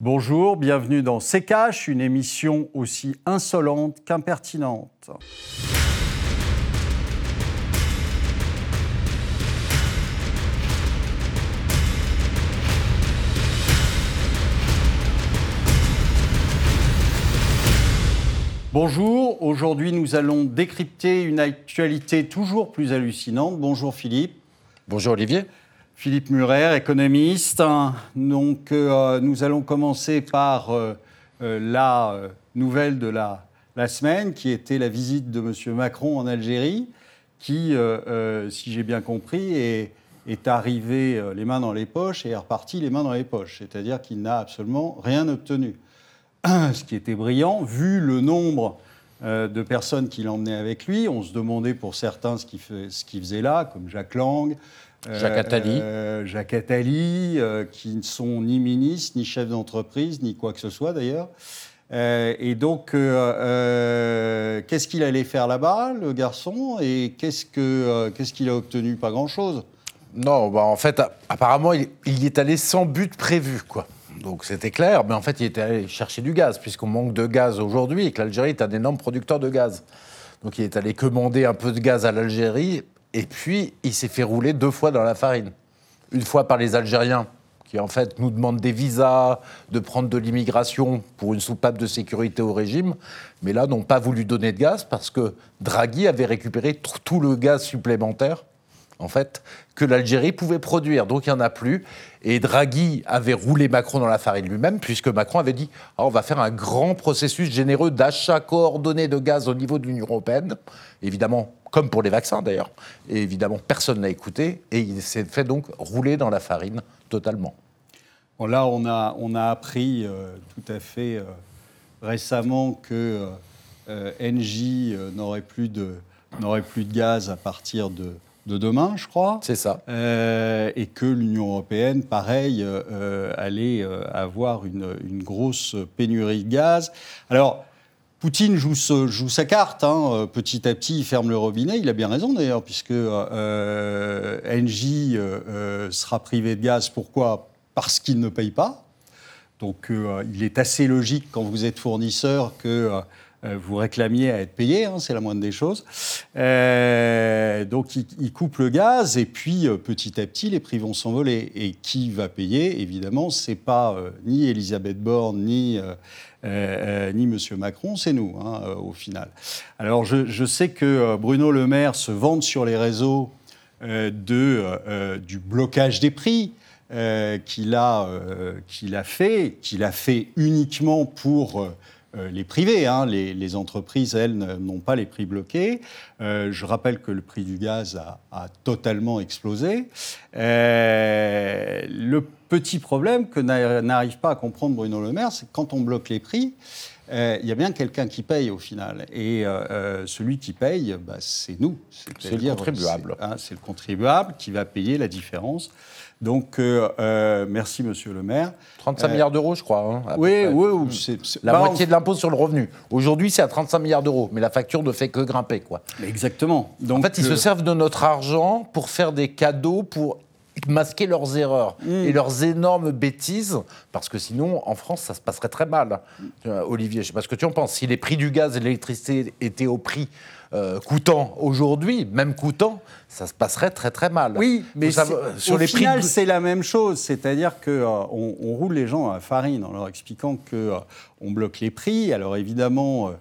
Bonjour, bienvenue dans C'est Cash, une émission aussi insolente qu'impertinente. Bonjour, aujourd'hui nous allons décrypter une actualité toujours plus hallucinante. Bonjour Philippe. Bonjour Olivier. Philippe Murer, économiste. Donc, euh, nous allons commencer par euh, euh, la nouvelle de la, semaine, qui était la visite de M. Macron en Algérie, qui, si j'ai bien compris, est, est, arrivé les mains dans les poches et est reparti les mains dans les poches. C'est-à-dire qu'il n'a absolument rien obtenu. Ce qui était brillant, vu le nombre de personnes qu'il emmenait avec lui. On se demandait pour certains ce qu'il faisait là, comme Jacques Lang, Jacques Attali. Euh, Jacques Attali, euh, qui ne sont ni ministres, ni chefs d'entreprise, ni quoi que ce soit d'ailleurs. Euh, et donc, qu'est-ce qu'il allait faire là-bas, le garçon Et qu'est-ce qu'il a obtenu? Pas grand-chose. Non, bah en fait, apparemment, il, y est allé sans but prévu, quoi. Donc c'était clair, mais en fait, il était allé chercher du gaz, puisqu'on manque de gaz aujourd'hui et que l'Algérie est un énorme producteur de gaz. Donc il est allé commander un peu de gaz à l'Algérie et puis, il s'est fait rouler deux fois dans la farine. Une fois par les Algériens, qui en fait nous demandent des visas, de prendre de l'immigration pour une soupape de sécurité au régime, mais là n'ont pas voulu donner de gaz parce que Draghi avait récupéré tout le gaz supplémentaire en fait, que l'Algérie pouvait produire. Donc il n'y en a plus. Et Draghi avait roulé Macron dans la farine lui-même, puisque Macron avait dit ah, on va faire un grand processus généreux d'achat coordonné de gaz au niveau de l'Union européenne. Évidemment, comme pour les vaccins d'ailleurs. Et évidemment, personne n'a écouté. Et il s'est fait donc rouler dans la farine totalement. Là, on a, on a appris euh, tout à fait euh, récemment que euh, Engie n'aurait plus, de, plus de gaz à partir de de demain, je crois. C'est ça. Euh, et que l'Union européenne, pareil, euh, allait euh, avoir une, grosse pénurie de gaz. Alors, Poutine joue, joue sa carte. Hein. Petit à petit, il ferme le robinet. Il a bien raison d'ailleurs, puisque Engie sera privé de gaz. Pourquoi? Parce qu'il ne paye pas. Donc, il est assez logique quand vous êtes fournisseur que euh, vous réclamiez à être payé, hein, c'est la moindre des choses. Euh, donc il, coupe le gaz et puis euh, petit à petit les prix vont s'envoler. Et qui va payer? Évidemment, c'est pas ni Elisabeth Borne ni ni Monsieur Macron, c'est nous hein, au final. Alors je, sais que Bruno Le Maire se vante sur les réseaux de, du blocage des prix. qu'il a, qu'il a fait, qu'il a fait uniquement pour euh, les privés. Hein, les, entreprises, elles, n'ont pas les prix bloqués. Euh, je rappelle que le prix du gaz a, totalement explosé. Euh, le petit problème que n'arrive pas à comprendre Bruno Le Maire, c'est que quand on bloque les prix, il y a bien quelqu'un qui paye au final. Et celui qui paye, bah, c'est nous. C'est le contribuable. Hein, c'est le contribuable qui va payer la différence donc, euh, euh, merci, monsieur le maire. 35 euh, milliards d'euros, je crois. Hein, oui, oui. C'est, la bah, moitié de l'impôt sur le revenu. Aujourd'hui, c'est à 35 milliards d'euros, mais la facture ne fait que grimper. Quoi. Exactement. Donc, en fait, ils se servent de notre argent pour faire des cadeaux, pour masquer leurs erreurs mm. et leurs énormes bêtises, parce que sinon, en France, ça se passerait très mal. Olivier, je ne sais pas ce que tu en penses. Si les prix du gaz et de l'électricité étaient au prix euh, coûtant aujourd'hui, même coûtant, ça se passerait très très mal. Oui, mais sur au les final, c'est la même chose. C'est-à-dire qu'on euh, on roule les gens à farine en leur expliquant qu'on euh, bloque les prix. Alors évidemment,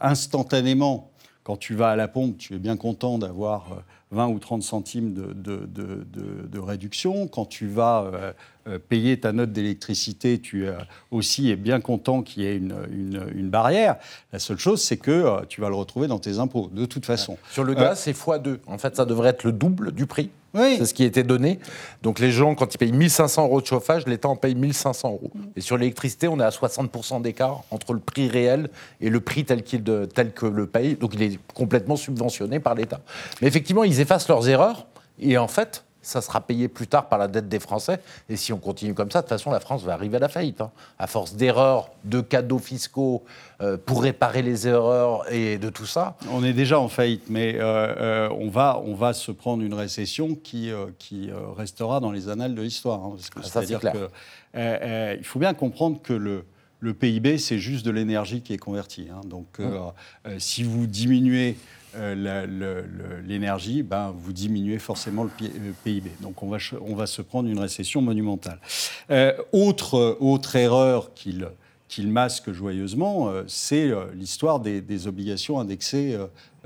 instantanément, quand tu vas à la pompe, tu es bien content d'avoir 20 ou 30 centimes de, réduction. Quand tu vas euh, euh, payer ta note d'électricité, tu aussi es bien content qu'il y ait une, barrière. La seule chose, c'est que euh, tu vas le retrouver dans tes impôts, de toute façon. Sur le gaz, c'est x2. En fait, ça devrait être le double du prix. C'est ce qui était donné. Donc les gens, quand ils payent 1500 euros de chauffage, l'État en paye 1500 euros. Et sur l'électricité, on est à 60% d'écart entre le prix réel et le prix tel, qu'il tel que le paye. Donc il est complètement subventionné par l'État. Mais effectivement, ils effacent leurs erreurs. Et en fait, ça sera payé plus tard par la dette des Français. Et si on continue comme ça, de toute façon, la France va arriver à la faillite. hein. À force d'erreurs, de cadeaux fiscaux euh, pour réparer les erreurs et de tout ça. On est déjà en faillite, mais euh, euh, on, va, on va se prendre une récession qui, qui restera dans les annales de l'histoire. hein, Ah, c'est-à-dire c'est que clair. euh, euh, il faut bien comprendre que le, le PIB, c'est juste de l'énergie qui est convertie. hein. Donc, euh, euh, si vous diminuez euh, l'énergie, ben, vous diminuez forcément le, pi- le PIB. Donc, on va, on va se prendre une récession monumentale. Euh, autre, autre erreur qu'il qu'il masque joyeusement, c'est l'histoire des, des obligations indexées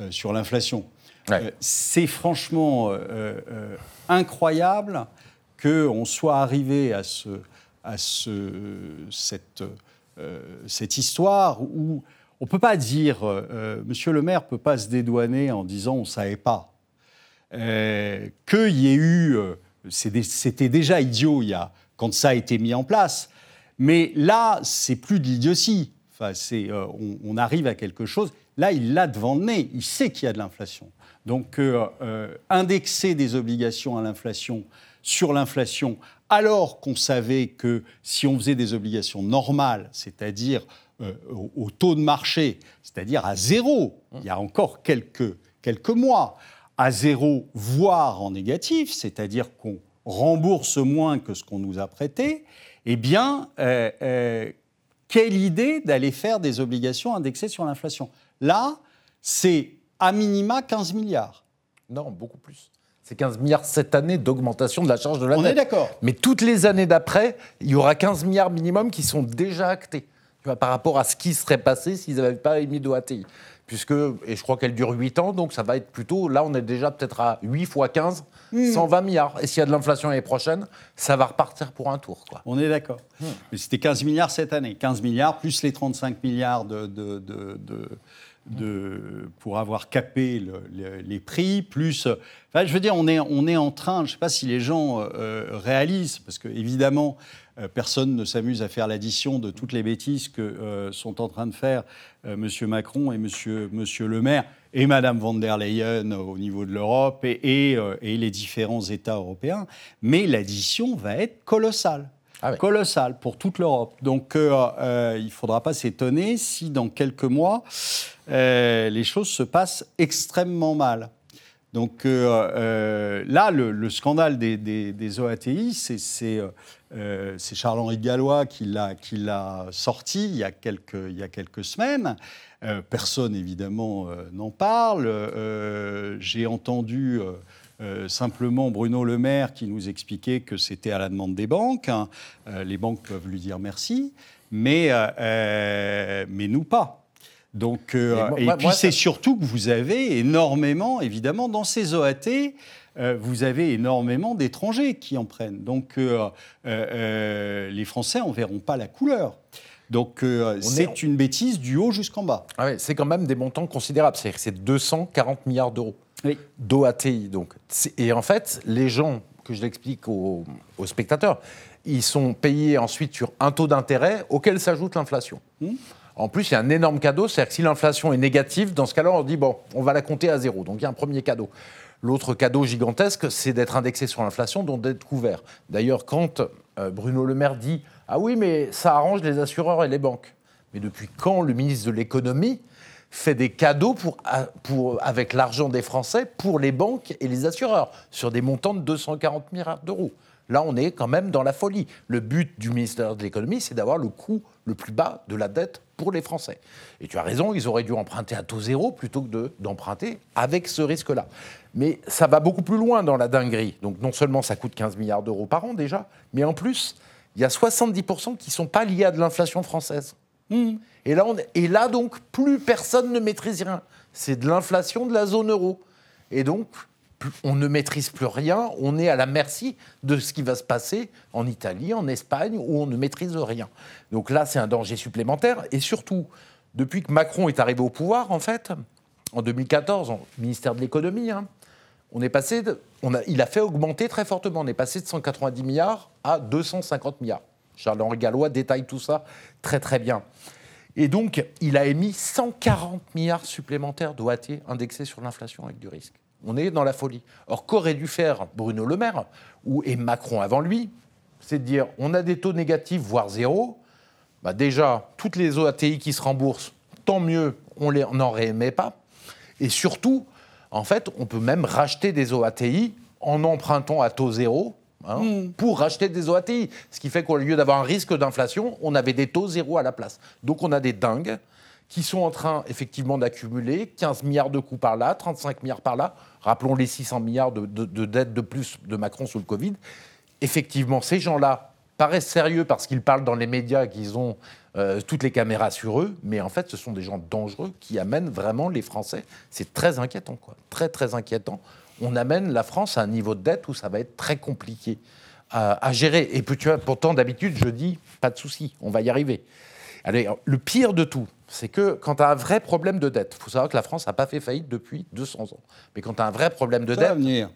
sur l'inflation. Ouais. C'est franchement incroyable qu'on soit arrivé à, ce, à ce, cette, cette histoire où on ne peut pas dire, euh, euh, Monsieur le maire ne peut pas se dédouaner en disant on ne savait pas. Euh, Qu'il y ait eu, euh, c'était déjà idiot il y a, quand ça a été mis en place, mais là, c'est plus de l'idiotie. Enfin, euh, on, arrive à quelque chose. Là, il l'a devant le nez. Il sait qu'il y a de l'inflation. Donc, euh, euh, indexer des obligations à l'inflation sur l'inflation, alors qu'on savait que si on faisait des obligations normales, c'est-à-dire euh, au, au taux de marché, c'est-à-dire à zéro, il y a encore quelques, quelques mois, à zéro, voire en négatif, c'est-à-dire qu'on rembourse moins que ce qu'on nous a prêté, eh bien, euh, euh, quelle idée d'aller faire des obligations indexées sur l'inflation? Là, c'est à minima 15 milliards. Non, beaucoup plus. C'est 15 milliards cette année d'augmentation de la charge de la On dette. est d'accord. Mais toutes les années d'après, il y aura 15 milliards minimum qui sont déjà actés tu vois, par rapport à ce qui serait passé s'ils n'avaient pas émis de ATI. Puisque, et je crois qu'elle dure 8 ans, donc ça va être plutôt, là on est déjà peut-être à 8 fois 15, 120 milliards. Et s'il y a de l'inflation l'année prochaine, ça va repartir pour un tour. Quoi. On est d'accord. Mais c'était 15 milliards cette année. 15 milliards plus les 35 milliards de, de- de- de- pour avoir capé le- le- les prix, plus... Enfin, je veux dire, on est, on est en train, je ne sais pas si les gens euh, réalisent, parce que évidemment, euh, personne ne s'amuse à faire l'addition de toutes les bêtises que euh, sont en train de faire euh, M. Macron et M. Monsieur Le Maire et Mme von der Leyen au niveau de l'Europe euh, et les différents États européens. Mais l'addition va être colossale Ah colossal pour toute l'Europe. Donc euh, euh, il ne faudra pas s'étonner si dans quelques mois, euh, les choses se passent extrêmement mal. Donc là, le, le scandale des, OATI, c'est- Charles-Henri Gallois qui l'a sorti il y a quelques, semaines. Personne, évidemment, n'en parle. J'ai entendu euh, simplement Bruno Le Maire qui nous expliquait que c'était à la demande des banques. hein. Euh, les banques peuvent lui dire merci, mais, euh, mais nous pas. Donc, moi- et moi- puis c'est ça- surtout que vous avez énormément, évidemment, dans ces OAT, vous avez énormément d'étrangers qui en prennent. Donc les Français en verront pas la couleur. Donc euh, est c'est une bêtise du haut jusqu'en bas. Ah ouais, c'est quand même des montants considérables. C'est-à-dire c'est 240 milliards d'euros Oui. d'OATI. Donc. Et en fait, les gens, que je l'explique aux, aux spectateurs, ils sont payés ensuite sur un taux d'intérêt auquel s'ajoute l'inflation. Hmm. En plus, il y a un énorme cadeau, c'est-à-dire que si l'inflation est négative, dans ce cas-là, on dit, bon, on va la compter à zéro. Donc il y a un premier cadeau. L'autre cadeau gigantesque, c'est d'être indexé sur l'inflation, donc d'être couvert. D'ailleurs, quand euh, Bruno Le Maire dit, ah oui, mais ça arrange les assureurs et les banques. Mais depuis quand le ministre de l'économie fait des cadeaux pour, avec l'argent des Français pour les banques et les assureurs sur des montants de 240 milliards d'euros. Là, on est quand même dans la folie. Le but du ministère de l'économie, c'est d'avoir le coût le plus bas de la dette pour les Français. Et tu as raison, ils auraient dû emprunter à taux zéro plutôt que de- d'emprunter avec ce risque-là. Mais ça va beaucoup plus loin dans la dinguerie. Donc non seulement ça coûte 15 milliards d'euros par an déjà, mais en plus, il y a 70% qui ne sont pas liés à de l'inflation française. Et là, on- et là, donc, plus personne ne maîtrise rien. C'est de l'inflation de la zone euro. Et donc, on ne maîtrise plus rien. On est à la merci de ce qui va se passer en Italie, en Espagne, où on ne maîtrise rien. Donc là, c'est un danger supplémentaire. Et surtout, depuis que Macron est arrivé au pouvoir, en fait, en 2014, au ministère de l'économie, hein, on est passé il a fait augmenter très fortement. On est passé de 190 milliards à 250 milliards. Charles-Henri Gallois détaille tout ça très très bien. Et donc, il a émis 140 milliards supplémentaires d'OAT indexés sur l'inflation avec du risque. On est dans la folie. Or, qu'aurait dû faire Bruno Le Maire, ou, et Macron avant lui, c'est de dire on a des taux négatifs, voire zéro. Bah déjà, toutes les OATI qui se remboursent, tant mieux, on n'en réémet pas. Et surtout, en fait, on peut même racheter des OATI en empruntant à taux zéro hein, hmm. pour racheter des OATI. Ce qui fait qu'au lieu d'avoir un risque d'inflation, on avait des taux zéro à la place. Donc on a des dingues qui sont en train effectivement d'accumuler 15 milliards de coûts par là, 35 milliards par là. Rappelons les 600 milliards de, dettes de plus de Macron sous le Covid. Effectivement, ces gens-là paraissent sérieux parce qu'ils parlent dans les médias qu'ils ont euh, toutes les caméras sur eux, mais en fait, ce sont des gens dangereux qui amènent vraiment les Français. C'est très inquiétant, quoi. Très, très inquiétant. On amène la France à un niveau de dette où ça va être très compliqué à, gérer. Et puis, tu vois, pourtant, d'habitude, je dis, pas de souci, on va y arriver. Allez, le pire de tout, c'est que quand tu as un vrai problème de dette, il faut savoir que la France n'a pas fait faillite depuis 200 ans. Mais quand tu as un vrai problème de dette. venir.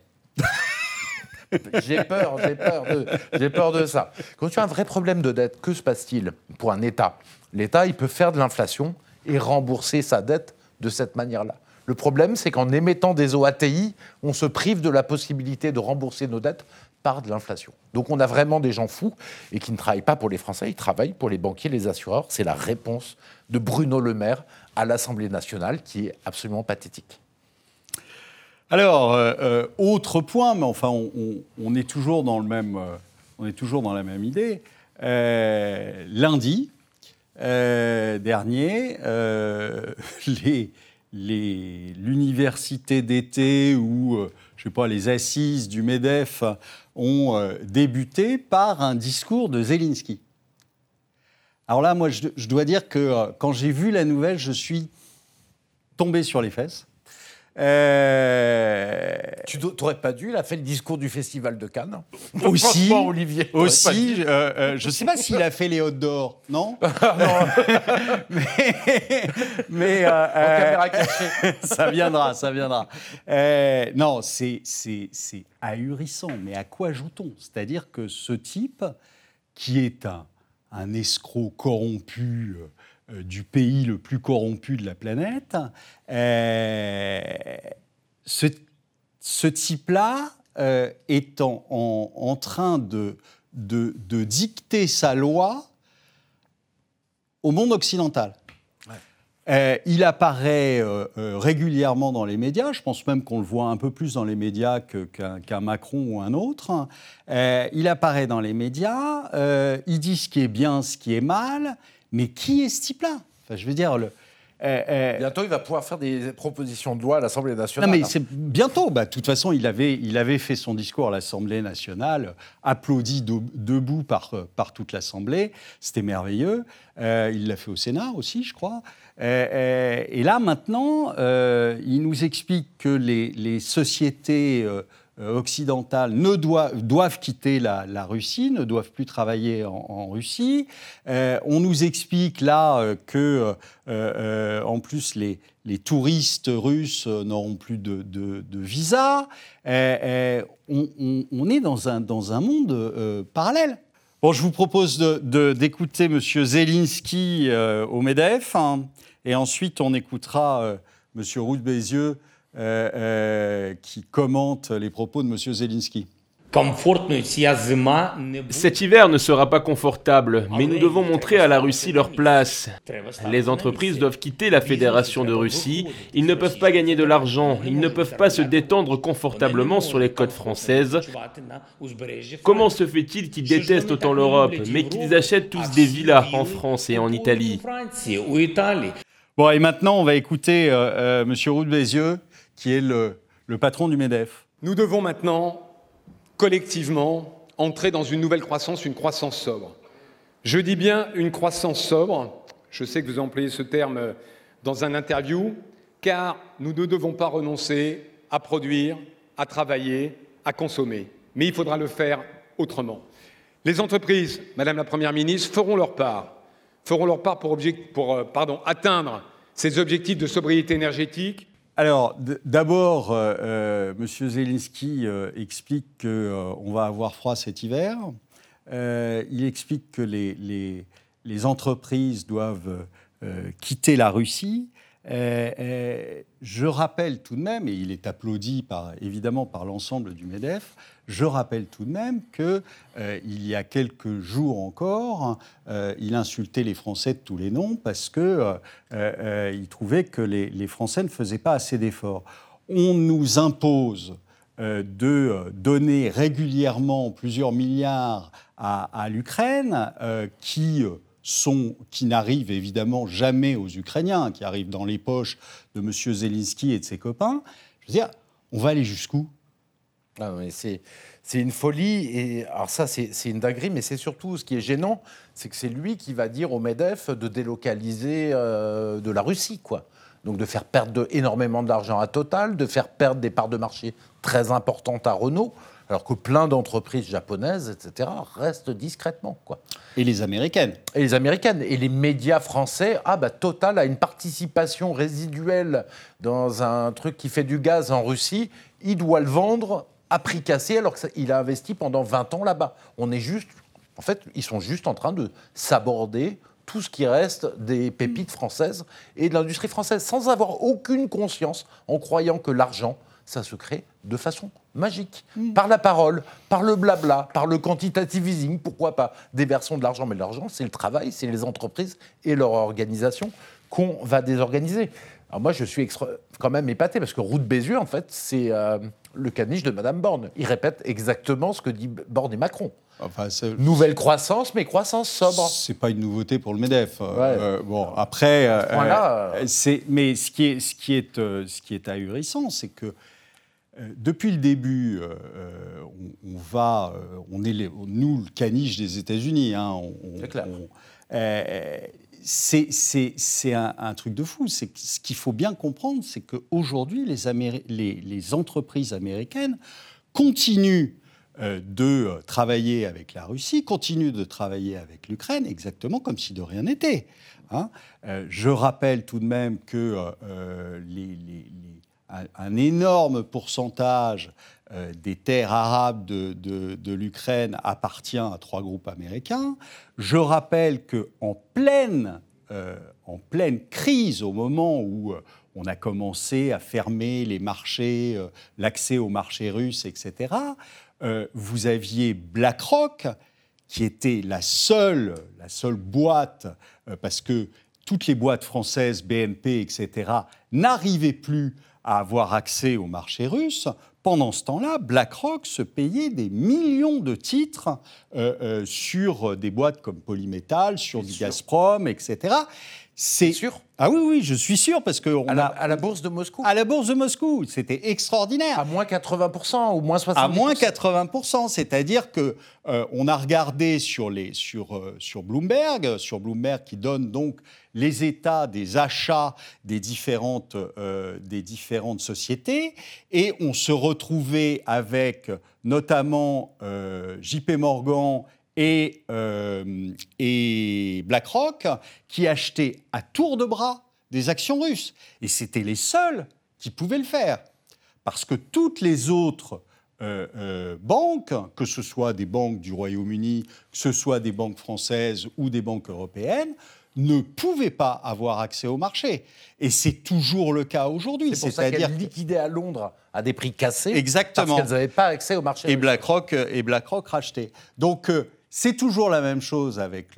j'ai peur, j'ai peur, de, j'ai peur de ça. Quand tu as un vrai problème de dette, que se passe-t-il pour un État? L'État, il peut faire de l'inflation et rembourser sa dette de cette manière-là. Le problème, c'est qu'en émettant des OATI, on se prive de la possibilité de rembourser nos dettes par de l'inflation. Donc on a vraiment des gens fous et qui ne travaillent pas pour les Français, ils travaillent pour les banquiers, les assureurs. C'est la réponse de Bruno Le Maire à l'Assemblée nationale qui est absolument pathétique. Alors, euh, euh, autre point, mais enfin, on, est toujours dans le même, euh, on est toujours dans la même idée. lundi dernier, l'université d'été ou je sais pas, les assises du MEDEF ont euh, débuté par un discours de Zelensky. Alors là, moi, je, dois dire que euh, quand j'ai vu la nouvelle, je suis tombé sur les fesses. Euh... Tu n'aurais pas dû, il a fait le discours du Festival de Cannes. Aussi, Olivier. Aussi, euh, euh, je ne sais pas s'il a fait les Hautes d'Or, non Mais, mais euh, caméra cachée. ça viendra, ça viendra. non, c'est ahurissant. Mais à quoi joue-t-on? C'est-à-dire que ce type, qui est un, un escroc corrompu euh, du pays le plus corrompu de la planète, euh, ce, type-là euh, est en, train de, dicter sa loi au monde occidental. il apparaît régulièrement dans les médias, je pense même qu'on le voit un peu plus dans les médias qu'un Macron ou un autre. il apparaît dans les médias, il dit ce qui est bien, ce qui est mal, mais qui est ce type-là? Enfin, Je veux dire, le, euh, euh, bientôt, il va pouvoir faire des propositions de loi à l'Assemblée nationale. Non, mais c'est bientôt. Bah, de toute façon, il avait, il avait fait son discours à l'Assemblée nationale, applaudi debout par, par toute l'Assemblée. C'était merveilleux. Euh, il l'a fait au Sénat aussi, je crois. et là, maintenant, il nous explique que les, les sociétés occidentales ne doivent, quitter la, Russie, ne doivent plus travailler en, Russie. Euh, on nous explique là euh, que, en plus, les, les touristes russes n'auront plus de, de, visa. On, est dans un, dans un monde parallèle. Bon, je vous propose d'écouter M. Zelensky au MEDEF, hein, et ensuite on écoutera M. Roux Bézieux euh, euh, qui commente les propos de M. Zelensky. Cet hiver ne sera pas confortable, mais nous devons montrer à la Russie leur place. Les entreprises doivent quitter la Fédération de Russie, ils ne peuvent pas gagner de l'argent, ils ne peuvent pas se détendre confortablement sur les côtes françaises. Comment se fait-il qu'ils détestent autant l'Europe, mais qu'ils achètent tous des villas en France et en Italie Bon, et maintenant, on va écouter euh, euh, M. Roux de Bézieux, qui est le, patron du MEDEF. Nous devons maintenant, collectivement, entrer dans une nouvelle croissance, une croissance sobre. Je dis bien une croissance sobre, je sais que vous employez ce terme dans un interview, car nous ne devons pas renoncer à produire, à travailler, à consommer. Mais il faudra le faire autrement. Les entreprises, Madame la Première ministre, feront leur part, feront leur part pour, euh, atteindre ces objectifs de sobriété énergétique alors, d'abord, euh, euh, M. Zelensky euh, explique qu'on va avoir froid cet hiver. il explique que les, les, entreprises doivent quitter la Russie. Je rappelle tout de même, et il est applaudi par, évidemment par l'ensemble du MEDEF, je rappelle tout de même qu'il euh, y a quelques jours encore, il insultait les Français de tous les noms parce qu'il trouvait que les, Français ne faisaient pas assez d'efforts. On nous impose de donner régulièrement plusieurs milliards à, l'Ukraine qui sont, qui n'arrivent évidemment jamais aux Ukrainiens, qui arrivent dans les poches de M. Zelensky et de ses copains. Je veux dire, on va aller jusqu'où? C'est, c'est une folie. Et alors ça, c'est, une dinguerie, mais c'est surtout ce qui est gênant, c'est que c'est lui qui va dire au MEDEF de délocaliser euh, de la Russie, quoi. Donc de faire perdre énormément d'argent à Total, de faire perdre des parts de marché très importantes à Renault alors que plein d'entreprises japonaises, etc., restent discrètement. Quoi. Et les américaines Et les américaines. Et les médias français, ah bah Total a une participation résiduelle dans un truc qui fait du gaz en Russie, il doit le vendre à prix cassé alors qu'il a investi pendant 20 ans là-bas. On est juste, en fait, ils sont juste en train de s'aborder tout ce qui reste des pépites françaises et de l'industrie française, sans avoir aucune conscience, en croyant que l'argent, ça se crée de façon magique, mm. par la parole, par le blabla, par le quantitative easing, pourquoi pas des versions de l'argent, mais l'argent, c'est le travail, c'est les entreprises et leur organisation qu'on va désorganiser. Alors moi, je suis quand même épaté, parce que Route Bézieux, en fait, c'est euh, le caniche de Madame Borne. Il répète exactement ce que dit Borne et Macron. Enfin, Nouvelle croissance, mais croissance sobre. C'est pas une nouveauté pour le Medef. Euh, euh, bon, après, c'est mais ce qui est ce qui est ce qui est ahurissant, c'est que euh, depuis le début, euh, euh, on, va, on est nous le caniche des États-Unis. Hein, c'est un, truc de fou. C'est ce qu'il faut bien comprendre, c'est qu'aujourd'hui, les, entreprises américaines continuent de travailler avec la Russie, continuent de travailler avec l'Ukraine, exactement comme si de rien n'était. Hein. je rappelle tout de même que un, énorme pourcentage euh, des terres arabes de, l'Ukraine appartient à trois groupes américains. Je rappelle qu'en pleine, euh, en pleine crise, au moment où euh, on a commencé à fermer les marchés, l'accès aux marchés russes, etc., vous aviez BlackRock, qui était la seule, la seule boîte, parce que toutes les boîtes françaises, BNP, etc., n'arrivaient plus à avoir accès au marché russe. Pendant ce temps-là, BlackRock se payait des millions de titres euh, euh, sur des boîtes comme Polymetal, sur du Gazprom, etc. C'est sûr Ah oui, oui, je suis sûr, parce que... On à, la, à la bourse de Moscou À la bourse de Moscou, c'était extraordinaire. À moins 80% ou moins 70% À moins 80%, c'est-à-dire que euh, on a regardé sur, les, sur, euh, sur Bloomberg, sur Bloomberg qui donne donc les états des achats des différentes, euh, des différentes sociétés, et on se retrouvait avec notamment JP Morgan et, euh, et BlackRock qui achetaient à tour de bras des actions russes. Et c'était les seuls qui pouvaient le faire. Parce que toutes les autres euh, euh, banques, que ce soit des banques du Royaume-Uni, que ce soit des banques françaises ou des banques européennes, ne pouvaient pas avoir accès au marché. Et c'est toujours le cas aujourd'hui. C'est pour ça qu'elles liquidaient à Londres à des prix cassés. Exactement. Parce qu'elles n'avaient pas accès au marché. Et BlackRock, et BlackRock rachetait. Donc, c'est toujours la même chose avec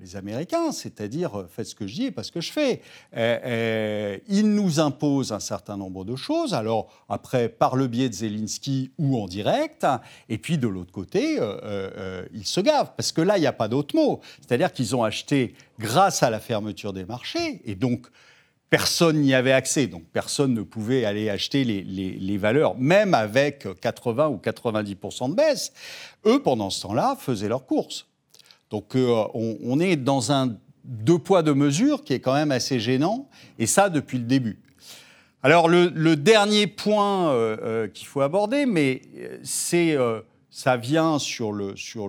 les Américains, c'est-à-dire euh, faites ce que je dis et pas ce que je fais. Euh, euh, ils nous imposent un certain nombre de choses, alors après par le biais de Zelensky ou en direct, et puis de l'autre côté, ils se gavent, parce que là, il n'y a pas d'autre mot. C'est-à-dire qu'ils ont acheté grâce à la fermeture des marchés, et donc personne n'y avait accès, donc personne ne pouvait aller acheter les, valeurs, même avec 80 ou 90% de baisse. Eux, pendant ce temps-là, faisaient leurs courses. Donc euh, on, est dans un deux poids, deux mesures qui est quand même assez gênant, et ça depuis le début. Alors le, dernier point euh, euh, qu'il faut aborder, mais c'est ça vient sur le, sur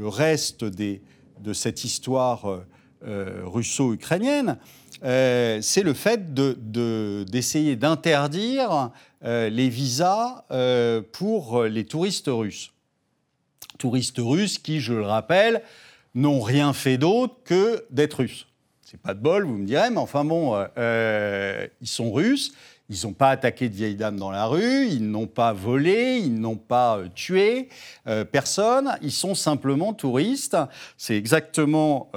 reste des, de cette histoire russo-ukrainienne, euh, c'est le fait d'essayer d'interdire euh, les visas euh, pour les touristes russes. Touristes russes qui, je le rappelle, n'ont rien fait d'autre que d'être russes. c'est pas de bol, vous me direz, mais enfin bon, ils sont russes. Ils n'ont pas attaqué de vieilles dames dans la rue, ils n'ont pas volé, ils n'ont pas tué personne, ils sont simplement touristes. C'est exactement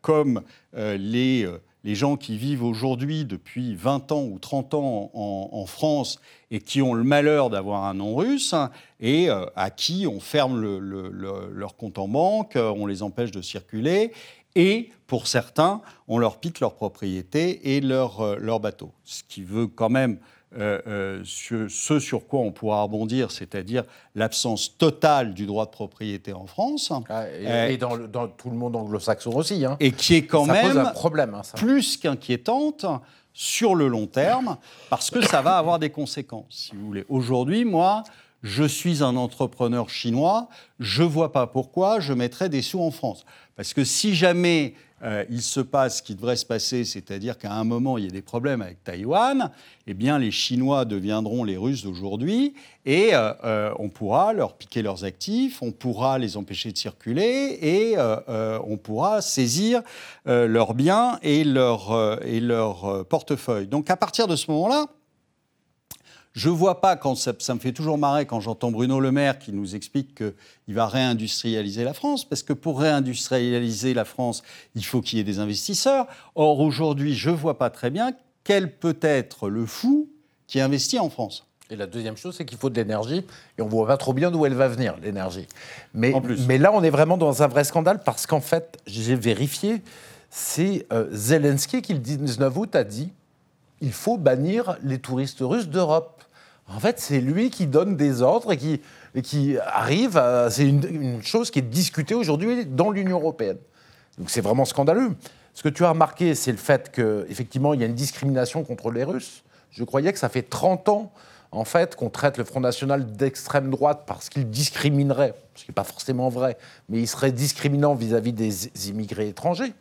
comme les, les, gens qui vivent aujourd'hui depuis 20 ans ou 30 ans en, France et qui ont le malheur d'avoir un nom russe et à qui on ferme leur compte en banque, on les empêche de circuler et pour certains, on leur pique leur propriété et leur, euh, leur bateau. Ce qui veut quand même euh, euh, ce, sur quoi on pourra rebondir, c'est-à-dire l'absence totale du droit de propriété en France. Ah, et, dans, tout le monde anglo-saxon aussi. Hein. Et qui est quand même un problème, hein, plus qu'inquiétante sur le long terme, parce que ça va avoir des conséquences, si vous voulez. Aujourd'hui, moi, je suis un entrepreneur chinois, je vois pas pourquoi je mettrais des sous en France. Parce que si jamais euh, il se passe ce qui devrait se passer, c'est-à-dire qu'à un moment il y a des problèmes avec Taïwan, eh bien les Chinois deviendront les Russes d'aujourd'hui et euh, euh, on pourra leur piquer leurs actifs, on pourra les empêcher de circuler et on pourra saisir leurs biens et leur, et. Donc à partir de ce moment-là, je ne vois pas, quand ça, me fait toujours marrer quand j'entends Bruno Le Maire qui nous explique qu'il va réindustrialiser la France, parce que pour réindustrialiser la France, il faut qu'il y ait des investisseurs. Or, aujourd'hui, je ne vois pas très bien quel peut être le fou qui investit en France. Et la deuxième chose, c'est qu'il faut de l'énergie, et on ne voit pas trop bien d'où elle va venir, l'énergie. Mais, mais là, on est vraiment dans un vrai scandale, parce qu'en fait, j'ai vérifié, c'est euh, Zelensky qui, le 19 août, a dit il faut bannir les touristes russes d'Europe. En fait, c'est lui qui donne des ordres et qui, arrive à. C'est une, chose qui est discutée aujourd'hui dans l'Union européenne. Donc c'est vraiment scandaleux. Ce que tu as remarqué, c'est le fait qu'effectivement, il y a une discrimination contre les Russes. Je croyais que ça fait 30 ans, en fait, qu'on traite le Front National d'extrême droite parce qu'il discriminerait, ce qui n'est pas forcément vrai, mais il serait discriminant vis-à-vis des immigrés étrangers.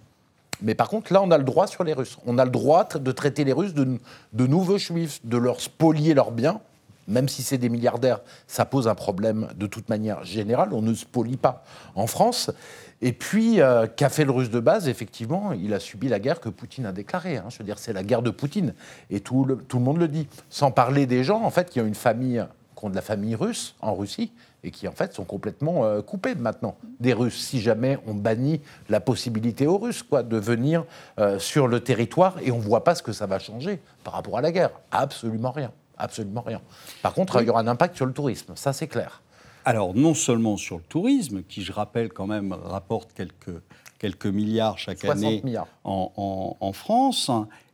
Mais par contre, là, on a le droit sur les Russes. On a le droit de traiter les Russes de, nouveaux juifs, de leur spolier leurs biens. Même si c'est des milliardaires, ça pose un problème de toute manière générale. On ne spolie pas en France. Et puis, euh, qu'a fait le russe de base? Effectivement, il a subi la guerre que Poutine a déclarée. Hein. Je veux dire, c'est la guerre de Poutine. Et tout le, tout le monde le dit. Sans parler des gens, en fait, qui ont une famille, qui ont de la famille russe en Russie, et qui en fait sont complètement euh, coupés maintenant des Russes. Si jamais on bannit la possibilité aux Russes quoi, de venir euh, sur le territoire et on ne voit pas ce que ça va changer par rapport à la guerre. Absolument rien. Absolument rien. Par contre, il y aura un impact sur le tourisme, ça c'est clair. Alors non seulement sur le tourisme, qui je rappelle quand même rapporte quelques, quelques milliards chaque année En, en, France,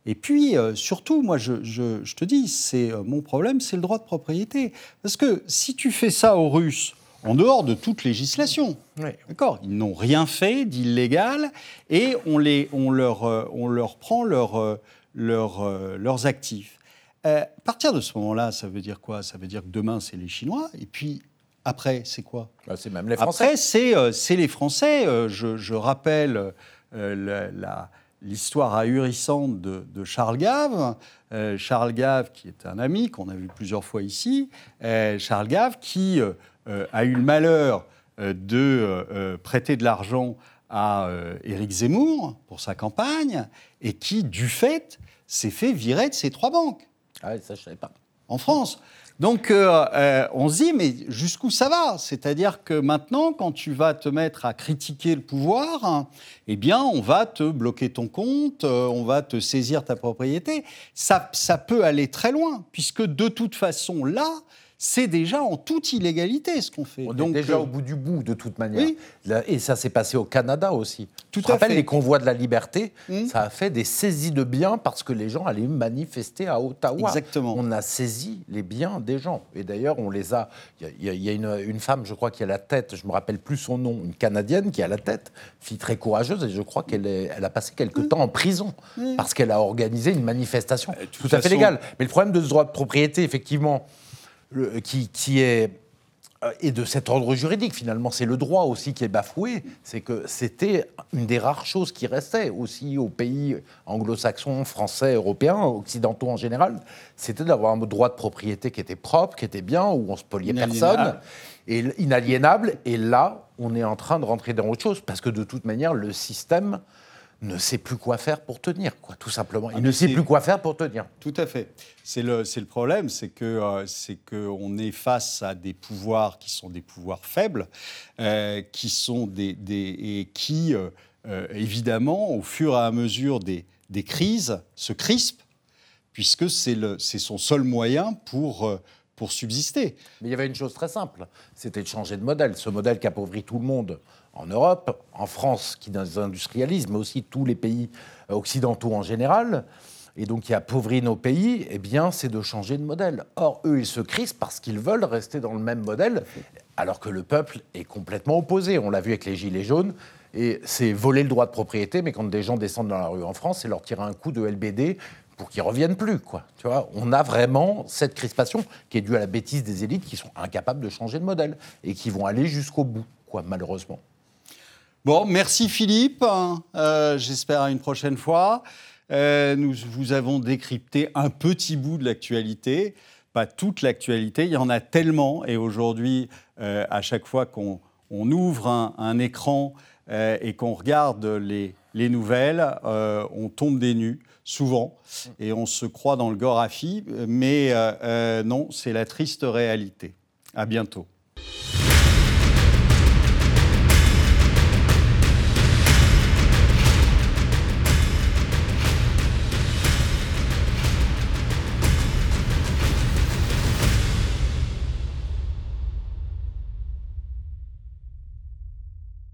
et puis, euh, surtout, moi, je, je, te dis, c'est euh, mon problème, c'est le droit de propriété. Parce que si tu fais ça aux Russes, en dehors de toute législation, d'accord, ils n'ont rien fait d'illégal, et on, les, on, leur, euh, on leur prend leur, leur, leurs actifs. à partir de ce moment-là, ça veut dire quoi? Ça veut dire que demain, c'est les Chinois, et puis après, c'est quoi? Bah, C'est même les Français. Après, c'est les Français. Je, je rappelle la l'histoire ahurissante de, Charles Gave. Euh, Charles Gave, qui est un ami qu'on a vu plusieurs fois ici, euh, Charles Gave qui euh, a eu le malheur de prêter de l'argent à Éric Zemmour pour sa campagne et qui, du fait, s'est fait virer de ses trois banques. Ah oui, ça je savais pas. En France. Donc euh, euh, on se dit, mais jusqu'où ça va? C'est-à-dire que maintenant, quand tu vas te mettre à critiquer le pouvoir, eh bien, on va te bloquer ton compte, euh, on va te saisir ta propriété. Ça, ça peut aller très loin, puisque de toute façon, là, c'est déjà en toute illégalité ce qu'on fait. On est déjà au bout du bout, de toute manière. Et ça s'est passé au Canada aussi. Tout à fait. les convois de la liberté, hmm. ça a fait des saisies de biens parce que les gens allaient manifester à Ottawa. Exactement. On a saisi les biens des gens. Et d'ailleurs, on les a. Il y, a, une, femme, je crois, qui a la tête, je me rappelle plus son nom, une Canadienne qui a la tête, fille très courageuse, et je crois qu'elle elle a passé quelque hmm. temps en prison hmm. parce qu'elle a organisé une manifestation euh, tout à fait légale. Mais le problème de ce droit de propriété, effectivement, qui, qui est euh, et de cet ordre juridique, finalement, c'est le droit aussi qui est bafoué. C'est que c'était une des rares choses qui restait aussi aux pays anglo-saxons, français, européens, occidentaux en général. C'était d'avoir un droit de propriété qui était propre, qui était bien, où on se poliait personne, et inaliénable. Et là, on est en train de rentrer dans autre chose, parce que de toute manière, le système ne sait plus quoi faire pour tenir, quoi, tout simplement. Il ah, ne sait plus quoi faire pour tenir. Tout à fait. C'est le, le problème, c'est que euh, c'est qu'on est face à des pouvoirs qui sont des pouvoirs faibles, euh, qui sont des, des et qui euh, évidemment au fur et à mesure des, des crises se crispent, puisque c'est son seul moyen pour pour subsister. Mais il y avait une chose très simple, c'était de changer de modèle. Ce modèle qui appauvrit tout le monde en Europe, en France qui désindustrialise, mais aussi tous les pays occidentaux en général, et donc qui appauvrit nos pays, eh bien, c'est de changer de modèle. Or, eux, ils se crispent parce qu'ils veulent rester dans le même modèle, alors que le peuple est complètement opposé. On l'a vu avec les Gilets jaunes, et c'est voler le droit de propriété, mais quand des gens descendent dans la rue en France, c'est leur tirer un coup de LBD pour qu'ils reviennent plus. Tu vois, on a vraiment cette crispation qui est due à la bêtise des élites qui sont incapables de changer de modèle et qui vont aller jusqu'au bout, quoi, malheureusement. Bon, merci Philippe. Euh, j'espère à une prochaine fois. Euh, nous vous avons décrypté un petit bout de l'actualité, pas toute l'actualité. Il y en a tellement, et aujourd'hui, euh, à chaque fois qu'on ouvre un, écran et qu'on regarde les, les nouvelles, on tombe des nues souvent, et on se croit dans le Gorafi, mais non, c'est la triste réalité. À bientôt.